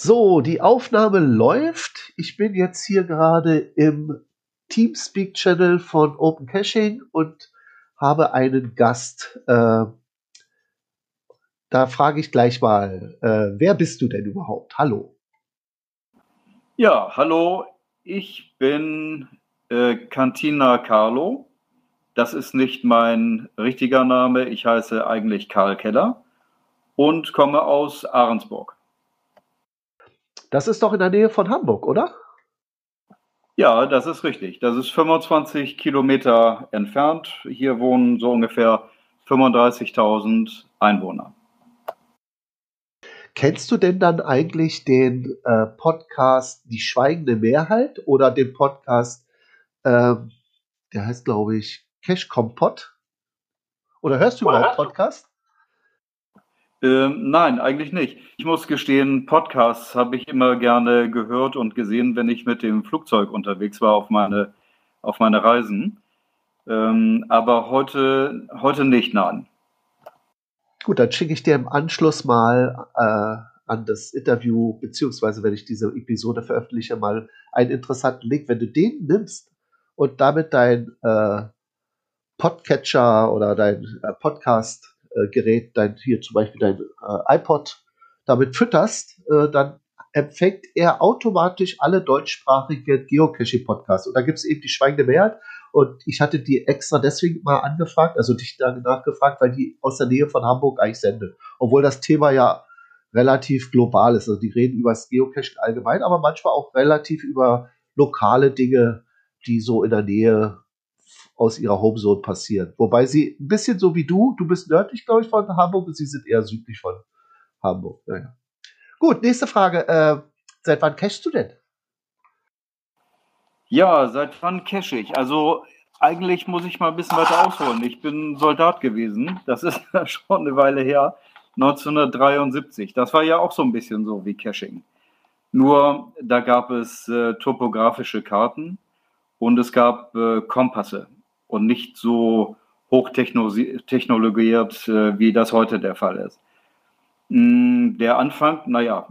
So, die Aufnahme läuft. Ich bin jetzt hier gerade im Teamspeak-Channel von Open Caching und habe einen Gast. Äh, da frage ich gleich mal, äh, wer bist du denn überhaupt? Hallo. Ja, hallo. Ich bin äh, Cantina Carlo. Das ist nicht mein richtiger Name. Ich heiße eigentlich Karl Keller und komme aus Ahrensburg. Das ist doch in der Nähe von Hamburg, oder? Ja, das ist richtig. Das ist 25 Kilometer entfernt. Hier wohnen so ungefähr 35.000 Einwohner. Kennst du denn dann eigentlich den äh, Podcast Die schweigende Mehrheit oder den Podcast, ähm, der heißt, glaube ich, Cash Kompott? Oder hörst du überhaupt Podcast? Ähm, nein, eigentlich nicht. Ich muss gestehen, Podcasts habe ich immer gerne gehört und gesehen, wenn ich mit dem Flugzeug unterwegs war auf meine, auf meine Reisen. Ähm, aber heute, heute nicht, nein. Gut, dann schicke ich dir im Anschluss mal äh, an das Interview, beziehungsweise wenn ich diese Episode veröffentliche, mal einen interessanten Link. Wenn du den nimmst und damit dein äh, Podcatcher oder dein äh, Podcast äh, Gerät, dein, hier zum Beispiel dein äh, iPod, damit fütterst, äh, dann empfängt er automatisch alle deutschsprachigen Geocaching-Podcasts. Und da gibt es eben die Schweigende Mehrheit. Und ich hatte die extra deswegen mal angefragt, also dich danach gefragt, weil die aus der Nähe von Hamburg eigentlich sendet. Obwohl das Thema ja relativ global ist. Also die reden über das Geocaching allgemein, aber manchmal auch relativ über lokale Dinge, die so in der Nähe aus ihrer Homezone passieren. Wobei sie ein bisschen so wie du, du bist nördlich, glaube ich, von Hamburg und sie sind eher südlich von Hamburg. Naja. Gut, nächste Frage. Äh, seit wann cachst du denn? Ja, seit wann cache ich? Also eigentlich muss ich mal ein bisschen weiter ausholen. Ich bin Soldat gewesen. Das ist schon eine Weile her. 1973. Das war ja auch so ein bisschen so wie Caching. Nur da gab es äh, topografische Karten und es gab äh, Kompasse und nicht so hochtechnologiert, äh, wie das heute der Fall ist. Mm, der Anfang, naja,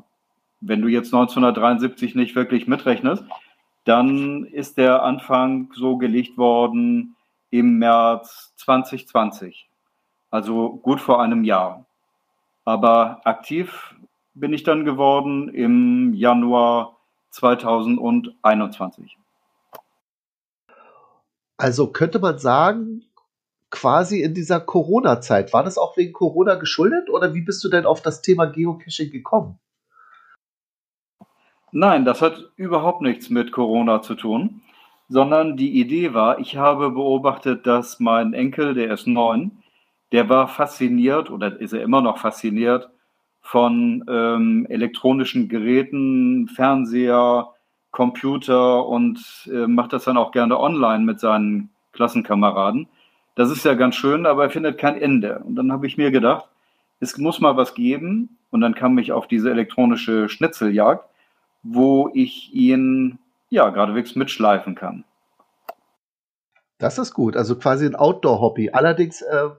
wenn du jetzt 1973 nicht wirklich mitrechnest, dann ist der Anfang so gelegt worden im März 2020, also gut vor einem Jahr. Aber aktiv bin ich dann geworden im Januar 2021. Also könnte man sagen, quasi in dieser Corona-Zeit. War das auch wegen Corona geschuldet oder wie bist du denn auf das Thema Geocaching gekommen? Nein, das hat überhaupt nichts mit Corona zu tun, sondern die Idee war, ich habe beobachtet, dass mein Enkel, der ist neun, der war fasziniert oder ist er immer noch fasziniert von ähm, elektronischen Geräten, Fernseher, Computer und äh, macht das dann auch gerne online mit seinen Klassenkameraden. Das ist ja ganz schön, aber er findet kein Ende. Und dann habe ich mir gedacht, es muss mal was geben. Und dann kam ich auf diese elektronische Schnitzeljagd, wo ich ihn ja geradewegs mitschleifen kann. Das ist gut. Also quasi ein Outdoor-Hobby. Allerdings äh,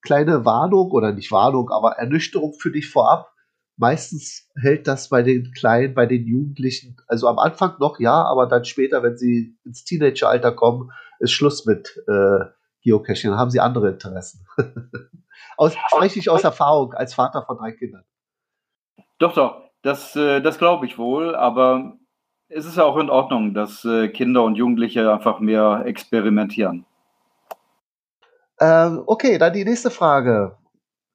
kleine Warnung oder nicht Warnung, aber Ernüchterung für dich vorab meistens hält das bei den Kleinen, bei den Jugendlichen, also am Anfang noch ja, aber dann später, wenn sie ins Teenageralter kommen, ist Schluss mit äh, Geocaching. Dann haben sie andere Interessen. aus, spreche ich aus Erfahrung als Vater von drei Kindern. Doch, doch, das, äh, das glaube ich wohl, aber es ist ja auch in Ordnung, dass äh, Kinder und Jugendliche einfach mehr experimentieren. Ähm, okay, dann die nächste Frage.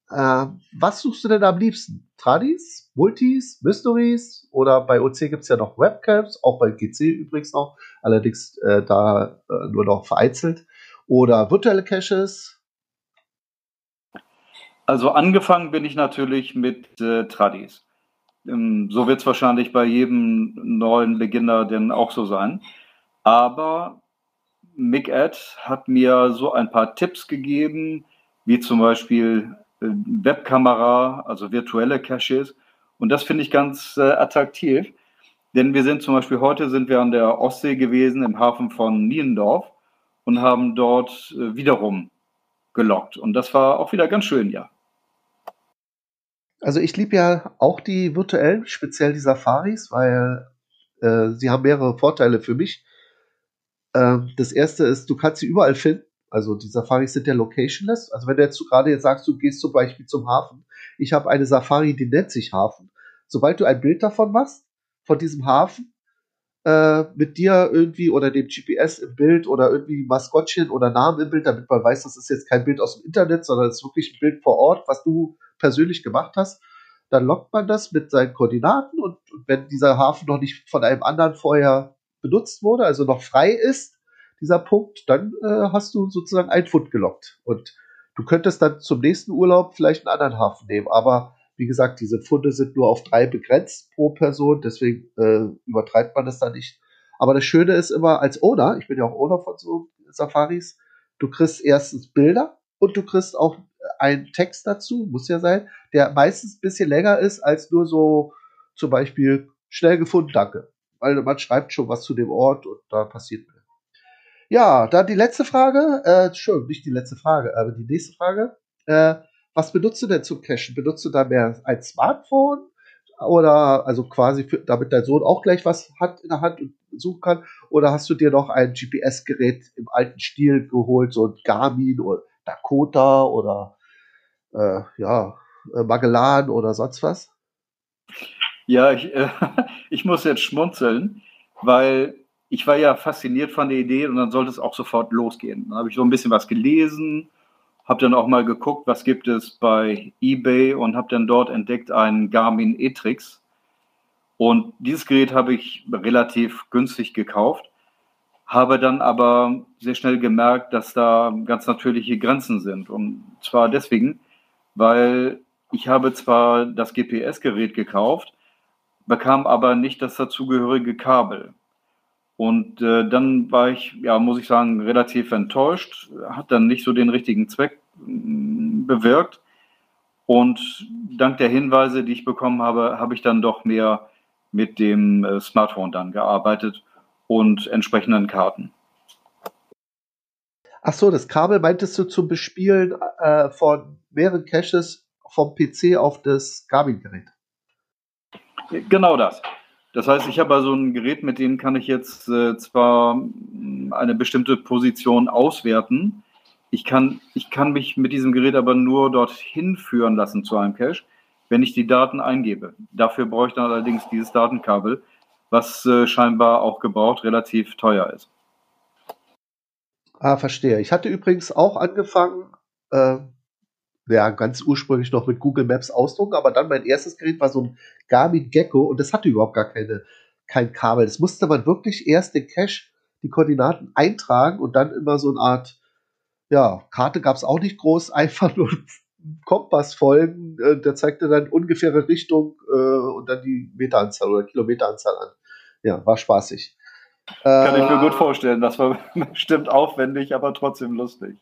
Äh, was suchst du denn am liebsten? Tradis, Multis, Mysteries oder bei OC gibt es ja noch Webcams, auch bei GC übrigens noch, allerdings äh, da äh, nur noch vereinzelt. Oder virtuelle Caches? Also angefangen bin ich natürlich mit äh, Tradis. Ähm, so wird es wahrscheinlich bei jedem neuen Beginner denn auch so sein. Aber Mick Ed hat mir so ein paar Tipps gegeben, wie zum Beispiel Webkamera, also virtuelle Caches. Und das finde ich ganz äh, attraktiv, denn wir sind zum Beispiel heute sind wir an der Ostsee gewesen im Hafen von Niendorf und haben dort äh, wiederum gelockt. Und das war auch wieder ganz schön, ja. Also ich liebe ja auch die virtuellen, speziell die Safaris, weil äh, sie haben mehrere Vorteile für mich. Ähm, das erste ist, du kannst sie überall finden. Also die Safaris sind ja locationless. Also wenn du jetzt gerade jetzt sagst, du gehst zum Beispiel zum Hafen, ich habe eine Safari, die nennt sich Hafen. Sobald du ein Bild davon machst, von diesem Hafen, äh, mit dir irgendwie oder dem GPS im Bild oder irgendwie Maskottchen oder Namen im Bild, damit man weiß, das ist jetzt kein Bild aus dem Internet, sondern es ist wirklich ein Bild vor Ort, was du persönlich gemacht hast, dann lockt man das mit seinen Koordinaten und, und wenn dieser Hafen noch nicht von einem anderen vorher benutzt wurde, also noch frei ist, dieser Punkt, dann äh, hast du sozusagen ein Pfund gelockt. Und du könntest dann zum nächsten Urlaub vielleicht einen anderen Hafen nehmen, aber wie gesagt, diese Funde sind nur auf drei begrenzt pro Person, deswegen äh, übertreibt man das da nicht. Aber das Schöne ist immer als Owner, ich bin ja auch Owner von so Safaris, du kriegst erstens Bilder und du kriegst auch einen Text dazu, muss ja sein, der meistens ein bisschen länger ist als nur so zum Beispiel schnell gefunden, danke. Weil man schreibt schon was zu dem Ort und da passiert mehr. Ja, dann die letzte Frage, äh, schon nicht die letzte Frage, aber die nächste Frage. Äh, was benutzt du denn zum Cachen? Benutzt du da mehr ein Smartphone? Oder also quasi, für, damit dein Sohn auch gleich was hat in der Hand und suchen kann? Oder hast du dir noch ein GPS-Gerät im alten Stil geholt, so ein Garmin oder Dakota oder äh, ja, äh, Magellan oder sonst was? Ja, ich, äh, ich muss jetzt schmunzeln, weil ich war ja fasziniert von der Idee und dann sollte es auch sofort losgehen. Dann habe ich so ein bisschen was gelesen habe dann auch mal geguckt, was gibt es bei eBay und habe dann dort entdeckt einen Garmin E-Trix. Und dieses Gerät habe ich relativ günstig gekauft, habe dann aber sehr schnell gemerkt, dass da ganz natürliche Grenzen sind. Und zwar deswegen, weil ich habe zwar das GPS-Gerät gekauft, bekam aber nicht das dazugehörige Kabel. Und äh, dann war ich, ja, muss ich sagen, relativ enttäuscht, hat dann nicht so den richtigen Zweck mm, bewirkt. Und dank der Hinweise, die ich bekommen habe, habe ich dann doch mehr mit dem äh, Smartphone dann gearbeitet und entsprechenden Karten. Ach so, das Kabel meintest du zum Bespielen äh, von mehreren Caches vom PC auf das Garmin-Gerät? Genau das. Das heißt, ich habe also ein Gerät, mit dem kann ich jetzt äh, zwar mm, eine bestimmte Position auswerten. Ich kann, ich kann mich mit diesem Gerät aber nur dorthin führen lassen zu einem Cache, wenn ich die Daten eingebe. Dafür brauche ich dann allerdings dieses Datenkabel, was äh, scheinbar auch gebraucht relativ teuer ist. Ah, verstehe. Ich hatte übrigens auch angefangen, äh, ja, ganz ursprünglich noch mit Google Maps ausdrucken, aber dann mein erstes Gerät war so ein Garmin Gecko und das hatte überhaupt gar keine, kein Kabel. Das musste man wirklich erst den Cache, die Koordinaten eintragen und dann immer so eine Art, ja, Karte gab es auch nicht groß, einfach nur Kompass folgen, äh, der zeigte dann ungefähre Richtung äh, und dann die Meteranzahl oder Kilometeranzahl an. Ja, war spaßig. Kann äh, ich mir gut vorstellen, das war bestimmt aufwendig, aber trotzdem lustig.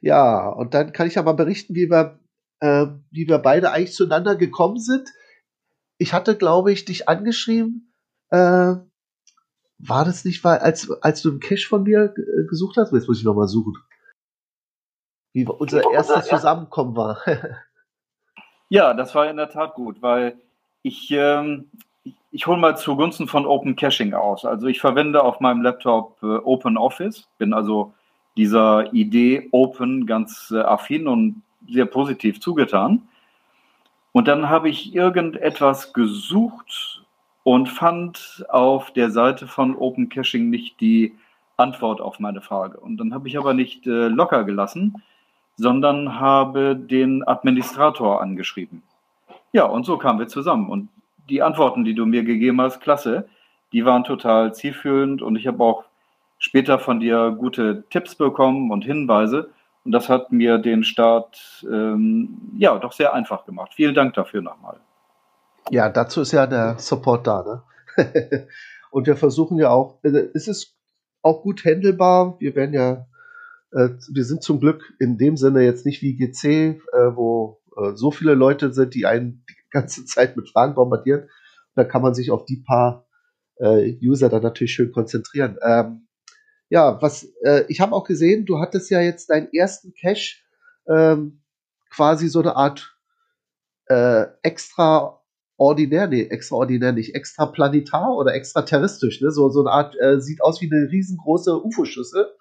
Ja, und dann kann ich ja mal berichten, wie wir, äh, wie wir beide eigentlich zueinander gekommen sind. Ich hatte, glaube ich, dich angeschrieben. Äh, war das nicht, weil, als, als du einen Cash von mir äh, gesucht hast? Jetzt muss ich nochmal suchen. Wie unser erstes Zusammenkommen war. ja, das war in der Tat gut, weil ich, ähm, ich, ich hole mal zugunsten von Open Caching aus. Also ich verwende auf meinem Laptop äh, Open Office, bin also dieser Idee Open ganz äh, affin und sehr positiv zugetan. Und dann habe ich irgendetwas gesucht und fand auf der Seite von Open Caching nicht die Antwort auf meine Frage. Und dann habe ich aber nicht äh, locker gelassen, sondern habe den Administrator angeschrieben. Ja, und so kamen wir zusammen. Und die Antworten, die du mir gegeben hast, klasse, die waren total zielführend und ich habe auch später von dir gute Tipps bekommen und Hinweise. Und das hat mir den Start ähm, ja doch sehr einfach gemacht. Vielen Dank dafür nochmal. Ja, dazu ist ja der Support da. Ne? und wir versuchen ja auch, äh, es ist auch gut handelbar. Wir werden ja, äh, wir sind zum Glück in dem Sinne jetzt nicht wie GC, äh, wo äh, so viele Leute sind, die einen die ganze Zeit mit Fragen bombardieren. Da kann man sich auf die paar äh, User dann natürlich schön konzentrieren. Ähm, ja, was äh, ich habe auch gesehen, du hattest ja jetzt deinen ersten Cache ähm, quasi so eine Art äh, extraordinär, nee, extraordinär nicht, extraplanetar oder extraterrestrisch, ne? So, so eine Art, äh, sieht aus wie eine riesengroße UFO-Schüssel.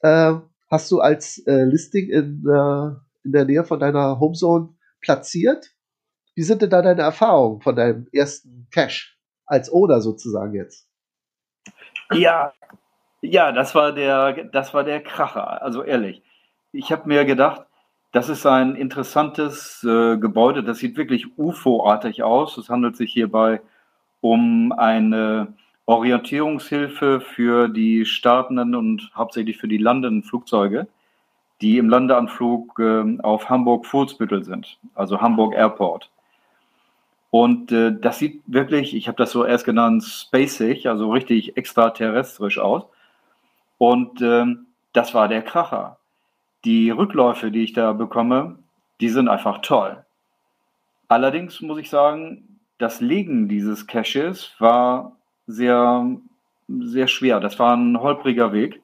Äh, hast du als äh, Listing in, äh, in der Nähe von deiner Homezone platziert. Wie sind denn da deine Erfahrungen von deinem ersten Cache als Owner sozusagen jetzt? Ja, ja, das war der, das war der Kracher. Also ehrlich, ich habe mir gedacht, das ist ein interessantes äh, Gebäude. Das sieht wirklich UFO-artig aus. Es handelt sich hierbei um eine Orientierungshilfe für die startenden und hauptsächlich für die landenden Flugzeuge, die im Landeanflug äh, auf Hamburg-Fuhlsbüttel sind, also Hamburg Airport. Und äh, das sieht wirklich, ich habe das so erst genannt, spacig, also richtig extraterrestrisch aus. Und äh, das war der Kracher. Die Rückläufe, die ich da bekomme, die sind einfach toll. Allerdings muss ich sagen, das Legen dieses Caches war sehr, sehr schwer. Das war ein holpriger Weg,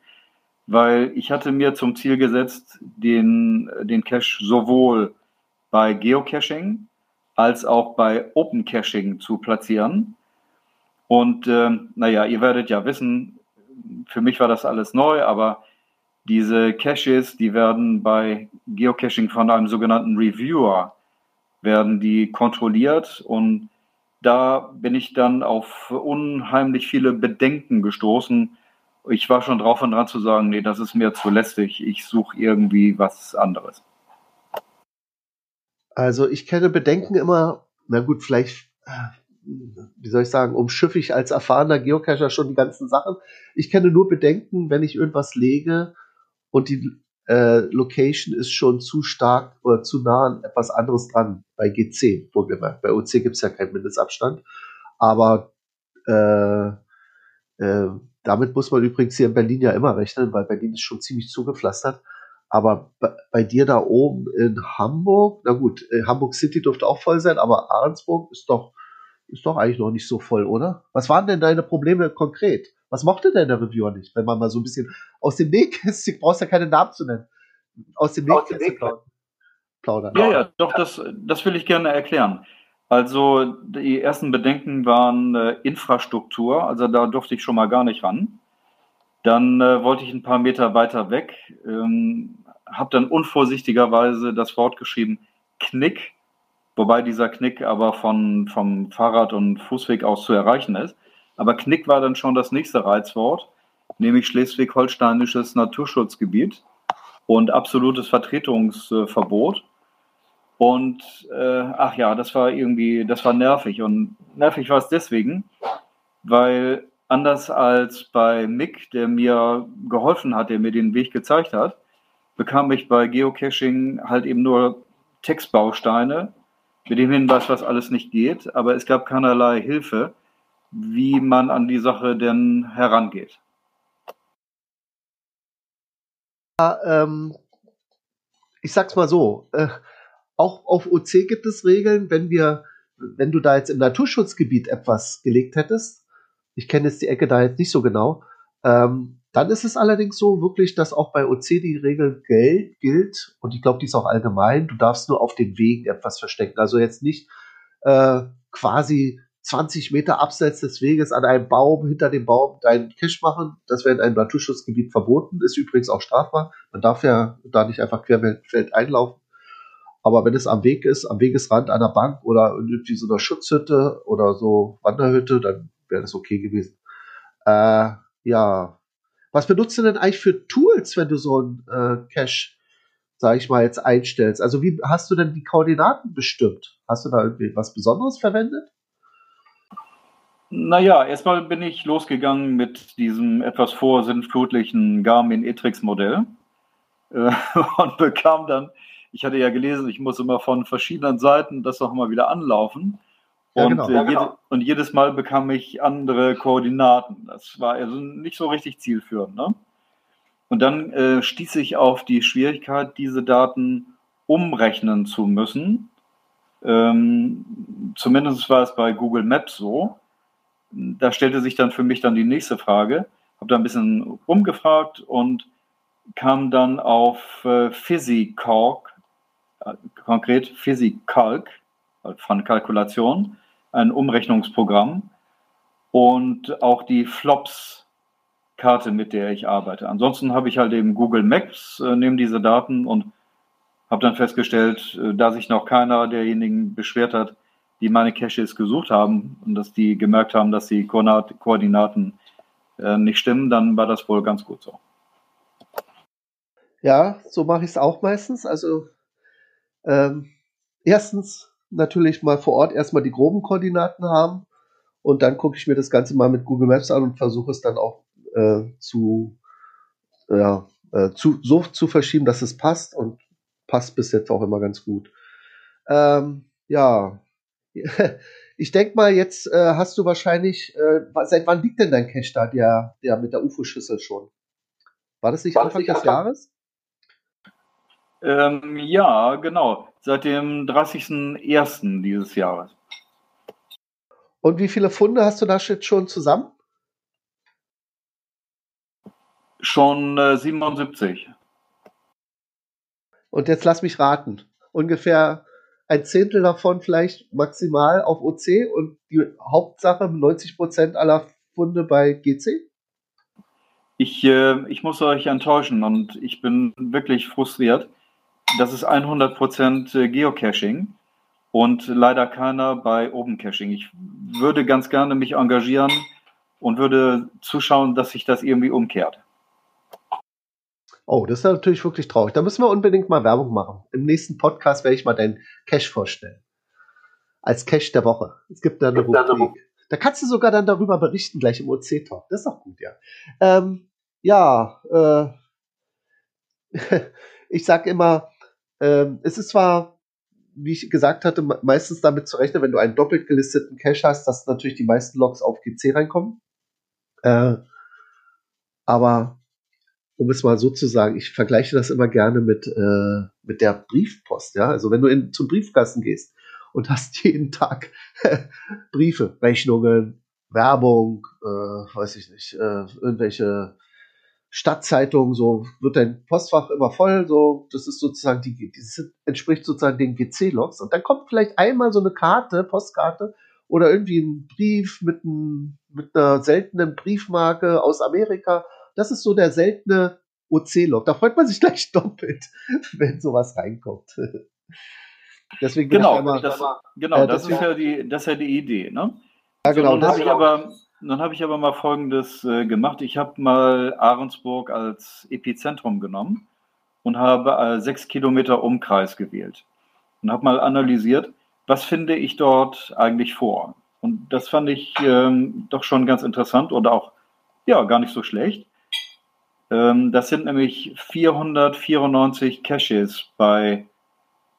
weil ich hatte mir zum Ziel gesetzt, den, den Cache sowohl bei Geocaching als auch bei Open Caching zu platzieren. Und äh, naja, ihr werdet ja wissen, für mich war das alles neu, aber diese Caches, die werden bei Geocaching von einem sogenannten Reviewer, werden die kontrolliert und da bin ich dann auf unheimlich viele Bedenken gestoßen. Ich war schon drauf und dran zu sagen, nee, das ist mir zu lästig. Ich suche irgendwie was anderes. Also ich kenne Bedenken immer, na gut, vielleicht, wie soll ich sagen, umschiffe ich als erfahrener Geocacher schon die ganzen Sachen. Ich kenne nur Bedenken, wenn ich irgendwas lege und die äh, Location ist schon zu stark oder zu nah an etwas anderes dran. Bei GC, wohlgemerkt. Bei OC gibt es ja keinen Mindestabstand. Aber äh, äh, damit muss man übrigens hier in Berlin ja immer rechnen, weil Berlin ist schon ziemlich zugepflastert. Aber bei, bei dir da oben in Hamburg, na gut, äh, Hamburg City dürfte auch voll sein, aber Ahrensburg ist doch, ist doch eigentlich noch nicht so voll, oder? Was waren denn deine Probleme konkret? Was mochte denn der Reviewer nicht, wenn man mal so ein bisschen aus dem Nähkästchen, brauchst ja keine Namen zu nennen, aus dem Nähkästchen plaudern? Ja, ja, doch, das, das will ich gerne erklären. Also die ersten Bedenken waren äh, Infrastruktur, also da durfte ich schon mal gar nicht ran. Dann äh, wollte ich ein paar Meter weiter weg, ähm, habe dann unvorsichtigerweise das Wort geschrieben Knick, wobei dieser Knick aber von, vom Fahrrad- und Fußweg aus zu erreichen ist. Aber Knick war dann schon das nächste Reizwort, nämlich schleswig-holsteinisches Naturschutzgebiet und absolutes Vertretungsverbot. Und äh, ach ja, das war irgendwie, das war nervig. Und nervig war es deswegen, weil anders als bei Mick, der mir geholfen hat, der mir den Weg gezeigt hat, bekam ich bei Geocaching halt eben nur Textbausteine mit dem Hinweis, was alles nicht geht, aber es gab keinerlei Hilfe wie man an die Sache denn herangeht. Ja, ähm, ich sag's mal so, äh, auch auf OC gibt es Regeln, wenn wir, wenn du da jetzt im Naturschutzgebiet etwas gelegt hättest, ich kenne jetzt die Ecke da jetzt nicht so genau, ähm, dann ist es allerdings so wirklich, dass auch bei OC die Regel gilt und ich glaube, die ist auch allgemein, du darfst nur auf den Wegen etwas verstecken. Also jetzt nicht äh, quasi 20 Meter abseits des Weges an einem Baum, hinter dem Baum deinen Cache machen. Das wäre in einem Naturschutzgebiet verboten, ist übrigens auch strafbar. Man darf ja da nicht einfach querfeld einlaufen. Aber wenn es am Weg ist, am Wegesrand einer Bank oder irgendwie so einer Schutzhütte oder so Wanderhütte, dann wäre das okay gewesen. Äh, ja. Was benutzt du denn eigentlich für Tools, wenn du so ein äh, Cache, sag ich mal, jetzt einstellst? Also wie hast du denn die Koordinaten bestimmt? Hast du da irgendwie was Besonderes verwendet? Naja, erstmal bin ich losgegangen mit diesem etwas vorsinnflutlichen Garmin Etrix Modell äh, und bekam dann, ich hatte ja gelesen, ich muss immer von verschiedenen Seiten das nochmal wieder anlaufen. Ja, und, genau, äh, ja, genau. jede, und jedes Mal bekam ich andere Koordinaten. Das war also nicht so richtig zielführend. Ne? Und dann äh, stieß ich auf die Schwierigkeit, diese Daten umrechnen zu müssen. Ähm, zumindest war es bei Google Maps so da stellte sich dann für mich dann die nächste Frage. Habe da ein bisschen rumgefragt und kam dann auf äh, PhysiCalc äh, konkret PhysiCalc äh, von Kalkulation, ein Umrechnungsprogramm und auch die Flops-Karte, mit der ich arbeite. Ansonsten habe ich halt eben Google Maps, äh, nehme diese Daten und habe dann festgestellt, äh, da sich noch keiner derjenigen beschwert hat, die meine Caches gesucht haben und dass die gemerkt haben, dass die Koordinaten äh, nicht stimmen, dann war das wohl ganz gut so. Ja, so mache ich es auch meistens. Also ähm, erstens natürlich mal vor Ort erstmal die groben Koordinaten haben und dann gucke ich mir das Ganze mal mit Google Maps an und versuche es dann auch äh, zu, ja, äh, zu, so zu verschieben, dass es passt und passt bis jetzt auch immer ganz gut. Ähm, ja, ich denke mal, jetzt äh, hast du wahrscheinlich, äh, seit wann liegt denn dein Cache da, der, der mit der UFO-Schüssel schon? War das nicht War Anfang das nicht des Anfang? Jahres? Ähm, ja, genau. Seit dem 30.01. dieses Jahres. Und wie viele Funde hast du da jetzt schon zusammen? Schon äh, 77. Und jetzt lass mich raten. Ungefähr ein Zehntel davon vielleicht maximal auf OC und die Hauptsache 90% aller Funde bei GC? Ich, äh, ich muss euch enttäuschen und ich bin wirklich frustriert. Das ist 100% äh, Geocaching und leider keiner bei Open Caching. Ich würde ganz gerne mich engagieren und würde zuschauen, dass sich das irgendwie umkehrt. Oh, das ist natürlich wirklich traurig. Da müssen wir unbedingt mal Werbung machen. Im nächsten Podcast werde ich mal deinen Cash vorstellen. Als Cash der Woche. Es gibt da eine Rubrik. Da kannst du sogar dann darüber berichten, gleich im OC-Talk. Das ist auch gut, ja. Ähm, ja, äh, ich sag immer, ähm, es ist zwar, wie ich gesagt hatte, meistens damit zu rechnen, wenn du einen doppelt gelisteten Cache hast, dass natürlich die meisten Logs auf GC reinkommen. Äh, aber um es mal so zu sagen, ich vergleiche das immer gerne mit, äh, mit der Briefpost. Ja? Also wenn du in, zum Briefkasten gehst und hast jeden Tag Briefe, Rechnungen, Werbung, äh, weiß ich nicht, äh, irgendwelche Stadtzeitungen, so wird dein Postfach immer voll, so, das ist sozusagen die, das entspricht sozusagen den GC-Logs und dann kommt vielleicht einmal so eine Karte, Postkarte oder irgendwie ein Brief mit, ein, mit einer seltenen Briefmarke aus Amerika das ist so der seltene OC-Log. Da freut man sich gleich doppelt, wenn sowas reinkommt. deswegen genau, immer, das, genau, äh, das, ist ja die, das ist ja die Idee. Ne? Ja, genau. So, nun habe ich, aber, hab ich aber mal Folgendes äh, gemacht. Ich habe mal Ahrensburg als Epizentrum genommen und habe äh, sechs Kilometer Umkreis gewählt und habe mal analysiert, was finde ich dort eigentlich vor. Und das fand ich ähm, doch schon ganz interessant oder auch ja gar nicht so schlecht. Ähm, das sind nämlich 494 Caches bei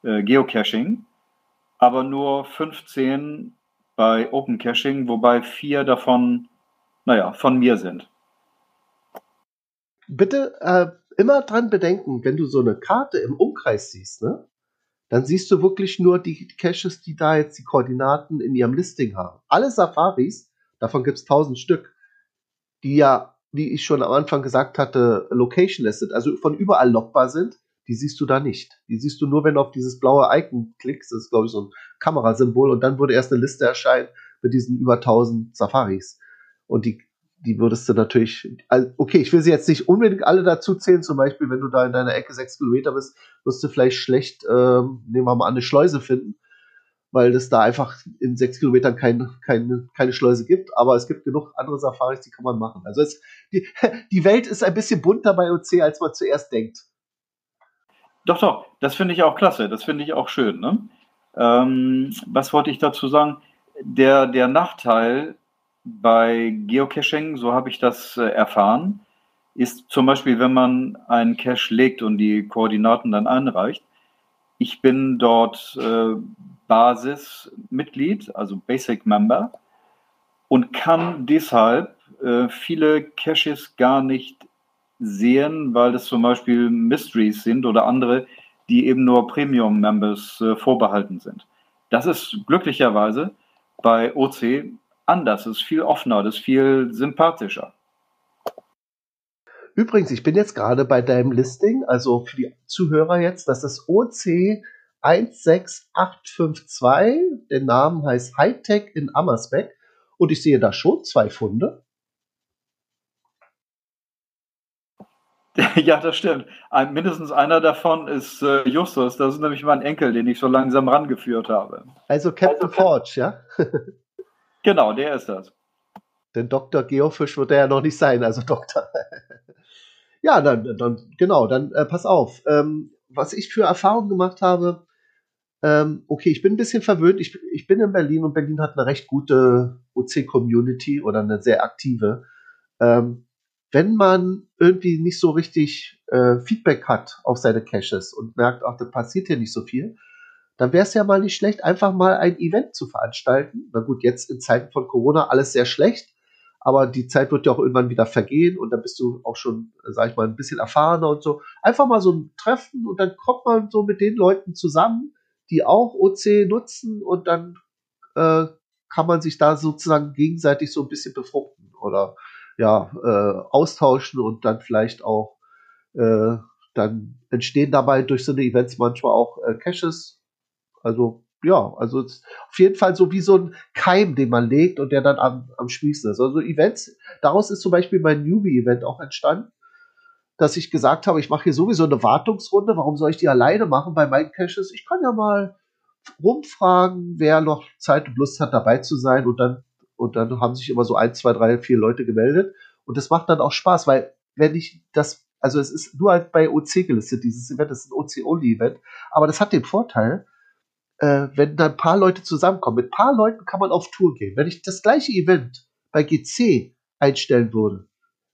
äh, Geocaching, aber nur 15 bei Open Caching, wobei vier davon, naja, von mir sind. Bitte äh, immer dran bedenken, wenn du so eine Karte im Umkreis siehst, ne? Dann siehst du wirklich nur die Caches, die da jetzt die Koordinaten in ihrem Listing haben. Alle Safaris, davon gibt es 1000 Stück, die ja wie ich schon am Anfang gesagt hatte, location listed, also von überall lockbar sind, die siehst du da nicht. Die siehst du nur, wenn du auf dieses blaue Icon klickst. Das ist, glaube ich, so ein Kamerasymbol. Und dann würde erst eine Liste erscheinen mit diesen über 1000 Safaris. Und die, die würdest du natürlich, okay, ich will sie jetzt nicht unbedingt alle dazu zählen. Zum Beispiel, wenn du da in deiner Ecke sechs Kilometer bist, wirst du vielleicht schlecht, ähm, nehmen wir mal an, eine Schleuse finden weil es da einfach in sechs Kilometern kein, kein, keine Schleuse gibt. Aber es gibt genug andere Safaris, die kann man machen. Also es, die, die Welt ist ein bisschen bunter bei OC, als man zuerst denkt. Doch, doch, das finde ich auch klasse. Das finde ich auch schön. Ne? Ähm, was wollte ich dazu sagen? Der, der Nachteil bei Geocaching, so habe ich das äh, erfahren, ist zum Beispiel, wenn man einen Cache legt und die Koordinaten dann einreicht. Ich bin dort äh, Basismitglied, also Basic Member, und kann deshalb äh, viele Caches gar nicht sehen, weil das zum Beispiel Mysteries sind oder andere, die eben nur Premium-Members äh, vorbehalten sind. Das ist glücklicherweise bei OC anders, das ist viel offener, das ist viel sympathischer. Übrigens, ich bin jetzt gerade bei deinem Listing, also für die Zuhörer jetzt, das OC 16852. Der Name heißt Hightech in Ammersbeck. Und ich sehe da schon zwei Funde. Ja, das stimmt. Ein, mindestens einer davon ist äh, Justus. Das ist nämlich mein Enkel, den ich so langsam rangeführt habe. Also Captain also, Forge, ja? genau, der ist das. Denn Dr. Geofisch wird er ja noch nicht sein, also Doktor. ja, dann, dann genau, dann äh, pass auf. Ähm, was ich für Erfahrungen gemacht habe, ähm, okay, ich bin ein bisschen verwöhnt. Ich, ich bin in Berlin und Berlin hat eine recht gute OC-Community oder eine sehr aktive. Ähm, wenn man irgendwie nicht so richtig äh, Feedback hat auf seine Caches und merkt, ach, da passiert hier nicht so viel, dann wäre es ja mal nicht schlecht, einfach mal ein Event zu veranstalten. Na gut, jetzt in Zeiten von Corona alles sehr schlecht, aber die Zeit wird ja auch irgendwann wieder vergehen und dann bist du auch schon, sag ich mal, ein bisschen erfahrener und so. Einfach mal so ein Treffen und dann kommt man so mit den Leuten zusammen, die auch OC nutzen und dann äh, kann man sich da sozusagen gegenseitig so ein bisschen befruchten oder ja, äh, austauschen und dann vielleicht auch, äh, dann entstehen dabei durch so eine Events manchmal auch äh, Caches. Also ja, also auf jeden Fall so wie so ein Keim, den man legt und der dann am, am Schließen ist. Also Events, daraus ist zum Beispiel mein Newbie-Event auch entstanden, dass ich gesagt habe, ich mache hier sowieso eine Wartungsrunde, warum soll ich die alleine machen bei meinen Caches? Ich kann ja mal rumfragen, wer noch Zeit und Lust hat, dabei zu sein und dann und dann haben sich immer so ein, zwei, drei, vier Leute gemeldet. Und das macht dann auch Spaß, weil wenn ich das, also es ist nur halt bei OC gelistet, dieses Event, das ist ein OC-Only-Event, aber das hat den Vorteil, äh, wenn dann ein paar Leute zusammenkommen, mit ein paar Leuten kann man auf Tour gehen. Wenn ich das gleiche Event bei GC einstellen würde,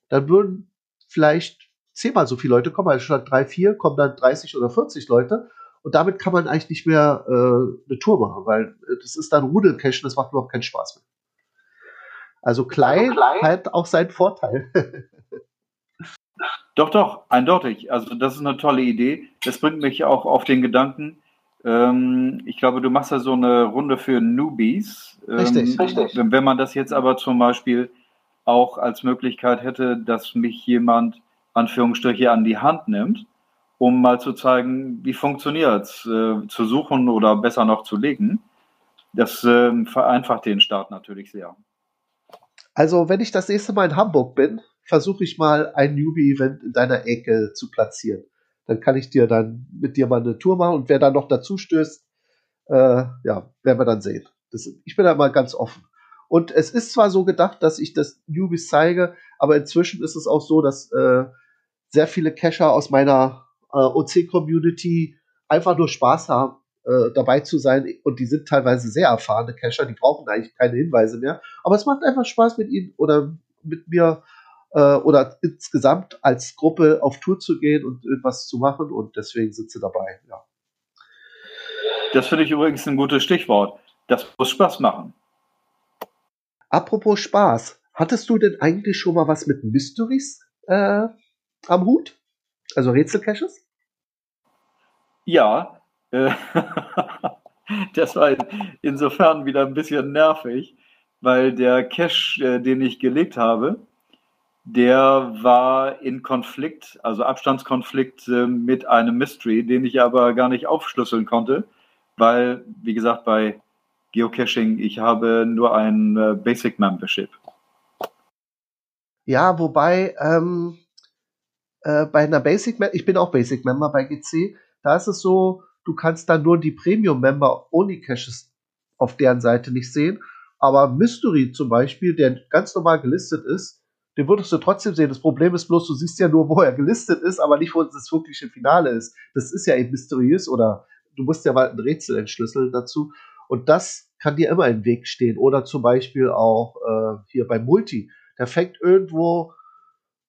dann würden vielleicht zehnmal so viele Leute kommen, also statt drei, vier kommen dann 30 oder 40 Leute und damit kann man eigentlich nicht mehr äh, eine Tour machen, weil äh, das ist dann Rudelcachen, das macht überhaupt keinen Spaß mehr. Also klein, also klein. hat auch seinen Vorteil. doch, doch, eindeutig. Also das ist eine tolle Idee. Das bringt mich auch auf den Gedanken, ähm, ich glaube, du machst ja so eine Runde für Newbies. Ähm, richtig, richtig. Wenn, wenn man das jetzt aber zum Beispiel auch als Möglichkeit hätte, dass mich jemand Anführungsstriche an die Hand nimmt, um mal zu zeigen, wie funktioniert es, äh, zu suchen oder besser noch zu legen. Das äh, vereinfacht den Start natürlich sehr. Also, wenn ich das nächste Mal in Hamburg bin, versuche ich mal ein Newbie-Event in deiner Ecke zu platzieren. Dann kann ich dir dann mit dir mal eine Tour machen und wer dann noch dazu stößt, äh, ja, werden wir dann sehen. Das, ich bin da mal ganz offen. Und es ist zwar so gedacht, dass ich das Newbies zeige, aber inzwischen ist es auch so, dass äh, sehr viele Cacher aus meiner äh, OC-Community einfach nur Spaß haben äh, dabei zu sein. Und die sind teilweise sehr erfahrene Cacher, die brauchen eigentlich keine Hinweise mehr. Aber es macht einfach Spaß mit ihnen oder mit mir äh, oder insgesamt als Gruppe auf Tour zu gehen und irgendwas zu machen. Und deswegen sind sie dabei, ja. Das finde ich übrigens ein gutes Stichwort. Das muss Spaß machen. Apropos Spaß, hattest du denn eigentlich schon mal was mit Mysteries äh, am Hut? Also Rätselcaches? Ja, das war insofern wieder ein bisschen nervig, weil der Cache, äh, den ich gelegt habe, der war in Konflikt, also Abstandskonflikt äh, mit einem Mystery, den ich aber gar nicht aufschlüsseln konnte, weil, wie gesagt, bei Geocaching, ich habe nur ein Basic Membership. Ja, wobei ähm, äh, bei einer Basic, ich bin auch Basic Member bei GC, da ist es so, Du kannst dann nur die Premium-Member ohne Caches auf deren Seite nicht sehen. Aber Mystery zum Beispiel, der ganz normal gelistet ist, den würdest du trotzdem sehen. Das Problem ist bloß, du siehst ja nur, wo er gelistet ist, aber nicht, wo das wirkliche Finale ist. Das ist ja eben mysteriös oder du musst ja mal ein Rätsel entschlüsseln dazu. Und das kann dir immer im Weg stehen. Oder zum Beispiel auch äh, hier beim Multi. Der fängt irgendwo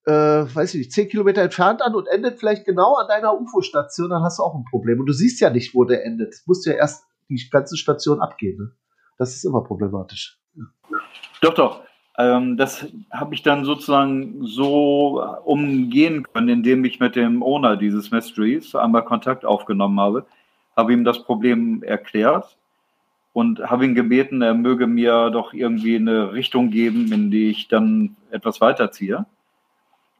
äh, weiß ich nicht, zehn Kilometer entfernt an und endet vielleicht genau an deiner UFO-Station, dann hast du auch ein Problem. Und du siehst ja nicht, wo der endet. Du musst ja erst die ganze Station abgehen. Ne? Das ist immer problematisch. Doch, doch. Ähm, das habe ich dann sozusagen so umgehen können, indem ich mit dem Owner dieses Mysteries einmal Kontakt aufgenommen habe, habe ihm das Problem erklärt und habe ihn gebeten, er möge mir doch irgendwie eine Richtung geben, in die ich dann etwas weiterziehe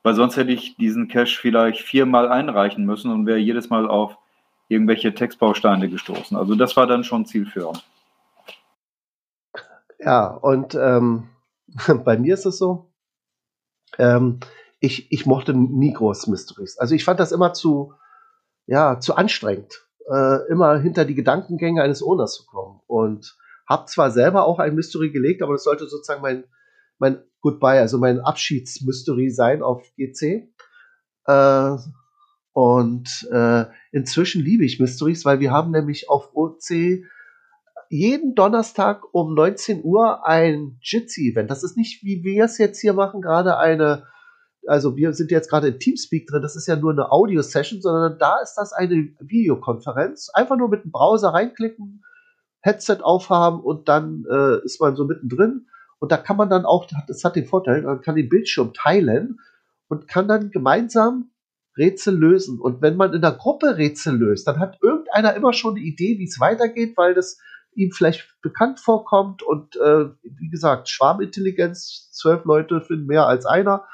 weil sonst hätte ich diesen Cache vielleicht viermal einreichen müssen und wäre jedes Mal auf irgendwelche Textbausteine gestoßen. Also das war dann schon zielführend. Ja, und ähm, bei mir ist es so, ähm, ich, ich mochte nie groß Mysteries. Also ich fand das immer zu, ja, zu anstrengend, äh, immer hinter die Gedankengänge eines Owners zu kommen. Und habe zwar selber auch ein Mystery gelegt, aber das sollte sozusagen mein, mein Goodbye, also mein Abschiedsmystery sein auf GC. Äh, und äh, inzwischen liebe ich Mysteries, weil wir haben nämlich auf OC jeden Donnerstag um 19 Uhr ein Jitsi-Event. Das ist nicht, wie wir es jetzt hier machen, gerade eine, also wir sind jetzt gerade in Teamspeak drin, das ist ja nur eine Audio-Session, sondern da ist das eine Videokonferenz. Einfach nur mit dem Browser reinklicken, Headset aufhaben und dann äh, ist man so mittendrin. Und da kann man dann auch, das hat den Vorteil, man kann den Bildschirm teilen und kann dann gemeinsam Rätsel lösen. Und wenn man in der Gruppe Rätsel löst, dann hat irgendeiner immer schon eine Idee, wie es weitergeht, weil das ihm vielleicht bekannt vorkommt. Und äh, wie gesagt, Schwarmintelligenz, zwölf Leute finden mehr als einer.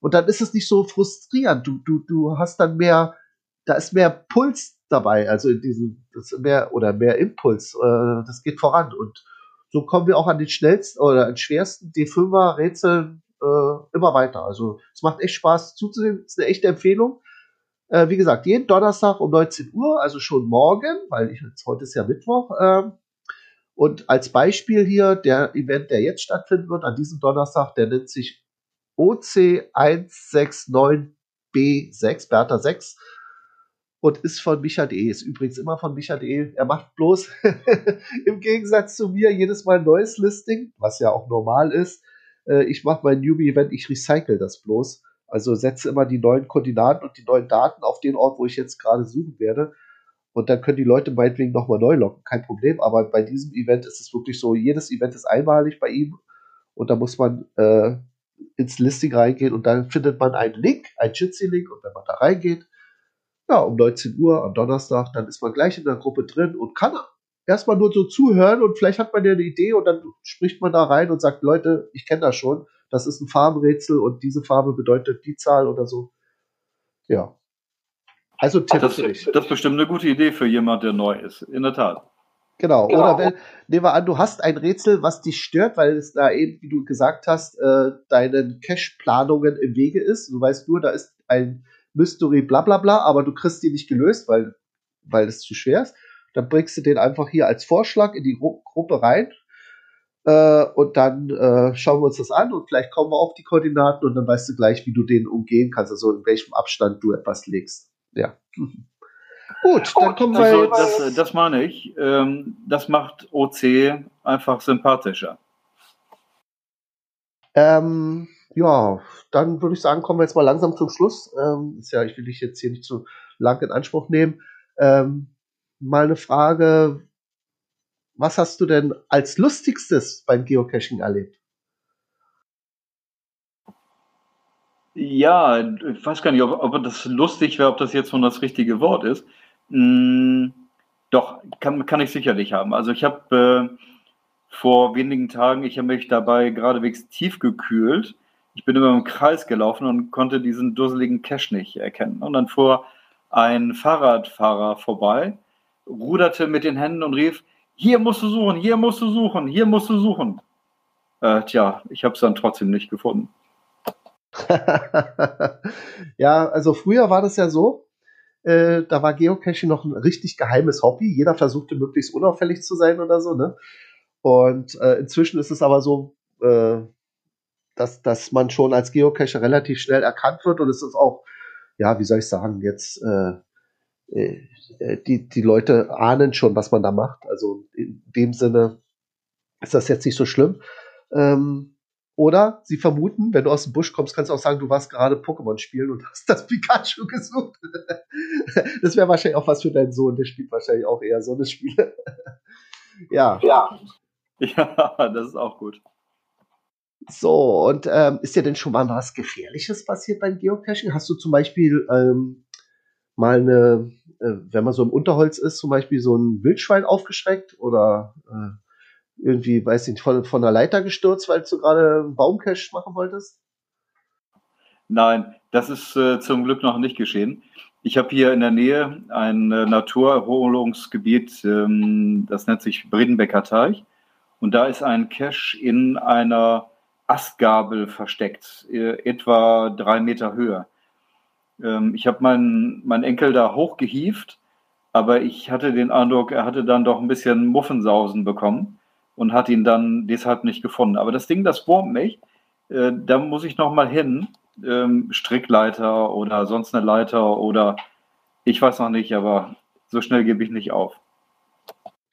Und dann ist es nicht so frustrierend. Du, du, du hast dann mehr, da ist mehr Puls dabei, also in diesem, das mehr oder mehr Impuls. Äh, das geht voran. Und so kommen wir auch an den schnellsten oder an schwersten D5er-Rätseln äh, immer weiter. Also es macht echt Spaß zuzusehen. Ist eine echte Empfehlung. Äh, wie gesagt, jeden Donnerstag um 19 Uhr, also schon morgen, weil ich jetzt heute ist ja Mittwoch. Äh, und als Beispiel hier, der Event, der jetzt stattfinden wird, an diesem Donnerstag, der nennt sich OC169B6, Bertha 6 und ist von Micha.de. Ist übrigens immer von Micha.de. Er macht bloß im Gegensatz zu mir jedes Mal ein neues Listing, was ja auch normal ist. Äh, ich mache mein Newbie-Event, ich recycle das bloß. Also setze immer die neuen Koordinaten und die neuen Daten auf den Ort, wo ich jetzt gerade suchen werde. Und dann können die Leute meinetwegen nochmal neu locken, kein Problem. Aber bei diesem Event ist es wirklich so, jedes Event ist einmalig bei ihm. Und da muss man äh, ins Listing reingehen und dann findet man einen Link, einen Jitsi-Link. Und wenn man da reingeht, ja, um 19 Uhr am Donnerstag, dann ist man gleich in der Gruppe drin und kann erstmal nur so zuhören und vielleicht hat man ja eine Idee und dann spricht man da rein und sagt, Leute, ich kenne das schon das ist ein Farbenrätsel und diese Farbe bedeutet die Zahl oder so. Ja. Also Tipp das, das ist bestimmt eine gute Idee für jemand, der neu ist. In der Tat. Genau. genau. Oder wenn, nehmen wir an, du hast ein Rätsel, was dich stört, weil es da eben, wie du gesagt hast, äh, deinen Cache-Planungen im Wege ist. Du weißt nur, da ist ein Mystery, bla bla bla, aber du kriegst die nicht gelöst, weil, weil es zu schwer ist. Dann bringst du den einfach hier als Vorschlag in die Gru Gruppe rein äh, und dann äh, schauen wir uns das an und vielleicht kommen wir auf die Koordinaten und dann weißt du gleich, wie du den umgehen kannst, also in welchem Abstand du etwas legst. Ja. Gut, dann kommen wir also, jetzt. Das, das meine ich. Ähm, das macht OC einfach sympathischer. Ähm, ja, dann würde ich sagen, kommen wir jetzt mal langsam zum Schluss. Ähm, ist ja, ich will dich jetzt hier nicht zu lang in Anspruch nehmen. Ähm, mal eine Frage, was hast du denn als lustigstes beim Geocaching erlebt? Ja, ich weiß gar nicht, ob, ob das lustig wäre, ob das jetzt schon das richtige Wort ist. Hm, doch, kann, kann ich sicherlich haben. Also ich habe äh, vor wenigen Tagen, ich habe mich dabei geradewegs tief gekühlt. Ich bin immer im Kreis gelaufen und konnte diesen dusseligen Cache nicht erkennen. Und dann fuhr ein Fahrradfahrer vorbei, ruderte mit den Händen und rief, hier musst du suchen, hier musst du suchen, hier musst du suchen. Äh, tja, ich habe es dann trotzdem nicht gefunden. ja, also früher war das ja so, äh, da war Geocaching noch ein richtig geheimes Hobby. Jeder versuchte möglichst unauffällig zu sein oder so, ne? Und äh, inzwischen ist es aber so, äh, dass, dass man schon als Geocacher relativ schnell erkannt wird und es ist auch, ja, wie soll ich sagen, jetzt äh, äh, die, die Leute ahnen schon, was man da macht. Also in dem Sinne ist das jetzt nicht so schlimm. Ähm, oder sie vermuten, wenn du aus dem Busch kommst, kannst du auch sagen, du warst gerade Pokémon spielen und hast das Pikachu gesucht. das wäre wahrscheinlich auch was für deinen Sohn, der spielt wahrscheinlich auch eher so eine Spiele. ja. Ja. Ja, das ist auch gut. So, und ähm, ist dir denn schon mal was Gefährliches passiert beim Geocaching? Hast du zum Beispiel ähm, mal eine, äh, wenn man so im Unterholz ist, zum Beispiel so ein Wildschwein aufgeschreckt oder äh, irgendwie, weiß nicht, von, von der Leiter gestürzt, weil du gerade einen Baumcache machen wolltest? Nein, das ist äh, zum Glück noch nicht geschehen. Ich habe hier in der Nähe ein äh, Naturerholungsgebiet, ähm, das nennt sich Bredenbecker Teich. Und da ist ein Cache in einer Astgabel versteckt, äh, etwa drei Meter Höhe. Ähm, ich habe meinen, meinen Enkel da hochgehieft, aber ich hatte den Eindruck, er hatte dann doch ein bisschen Muffensausen bekommen und hat ihn dann deshalb nicht gefunden. Aber das Ding, das wurmt mich. Äh, da muss ich noch mal hin. Ähm, Strickleiter oder sonst eine Leiter oder ich weiß noch nicht, aber so schnell gebe ich nicht auf.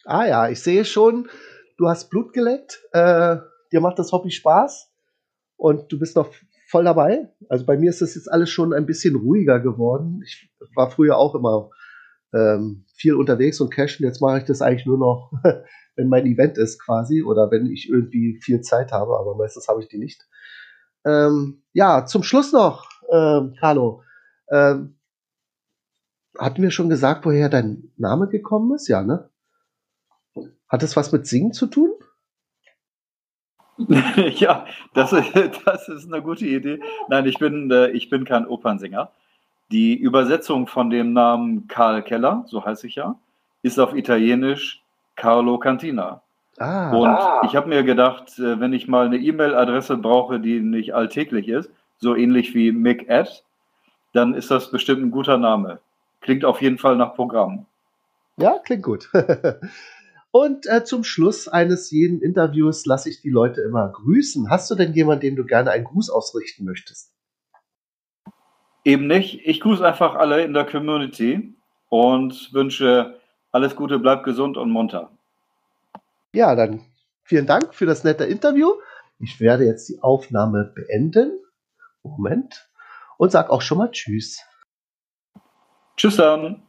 Ah ja, ich sehe schon, du hast Blut geleckt, äh, dir macht das Hobby Spaß und du bist noch voll dabei. Also bei mir ist das jetzt alles schon ein bisschen ruhiger geworden. Ich war früher auch immer ähm, viel unterwegs und cashen. Jetzt mache ich das eigentlich nur noch, wenn mein Event ist quasi oder wenn ich irgendwie viel Zeit habe, aber meistens habe ich die nicht. Ähm, ja, zum Schluss noch, ähm, Carlo. Ähm, hatten wir schon gesagt, woher dein Name gekommen ist? Ja, ne? Hat es was mit Singen zu tun? ja, das, das ist eine gute Idee. Nein, ich bin, äh, ich bin kein Opernsänger. Die Übersetzung von dem Namen Karl Keller, so heiße ich ja, ist auf Italienisch Carlo Cantina. Ah, und ah. ich habe mir gedacht, äh, wenn ich mal eine E-Mail-Adresse brauche, die nicht alltäglich ist, so ähnlich wie Mick Ad, dann ist das bestimmt ein guter Name. Klingt auf jeden Fall nach Programm. Ja, klingt gut. Und äh, zum Schluss eines jeden Interviews lasse ich die Leute immer grüßen. Hast du denn jemanden, dem du gerne einen Gruß ausrichten möchtest? Eben nicht. Ich grüße einfach alle in der Community und wünsche alles Gute, bleib gesund und munter. Ja, dann vielen Dank für das nette Interview. Ich werde jetzt die Aufnahme beenden. Moment. Und sag auch schon mal Tschüss. Tschüss dann.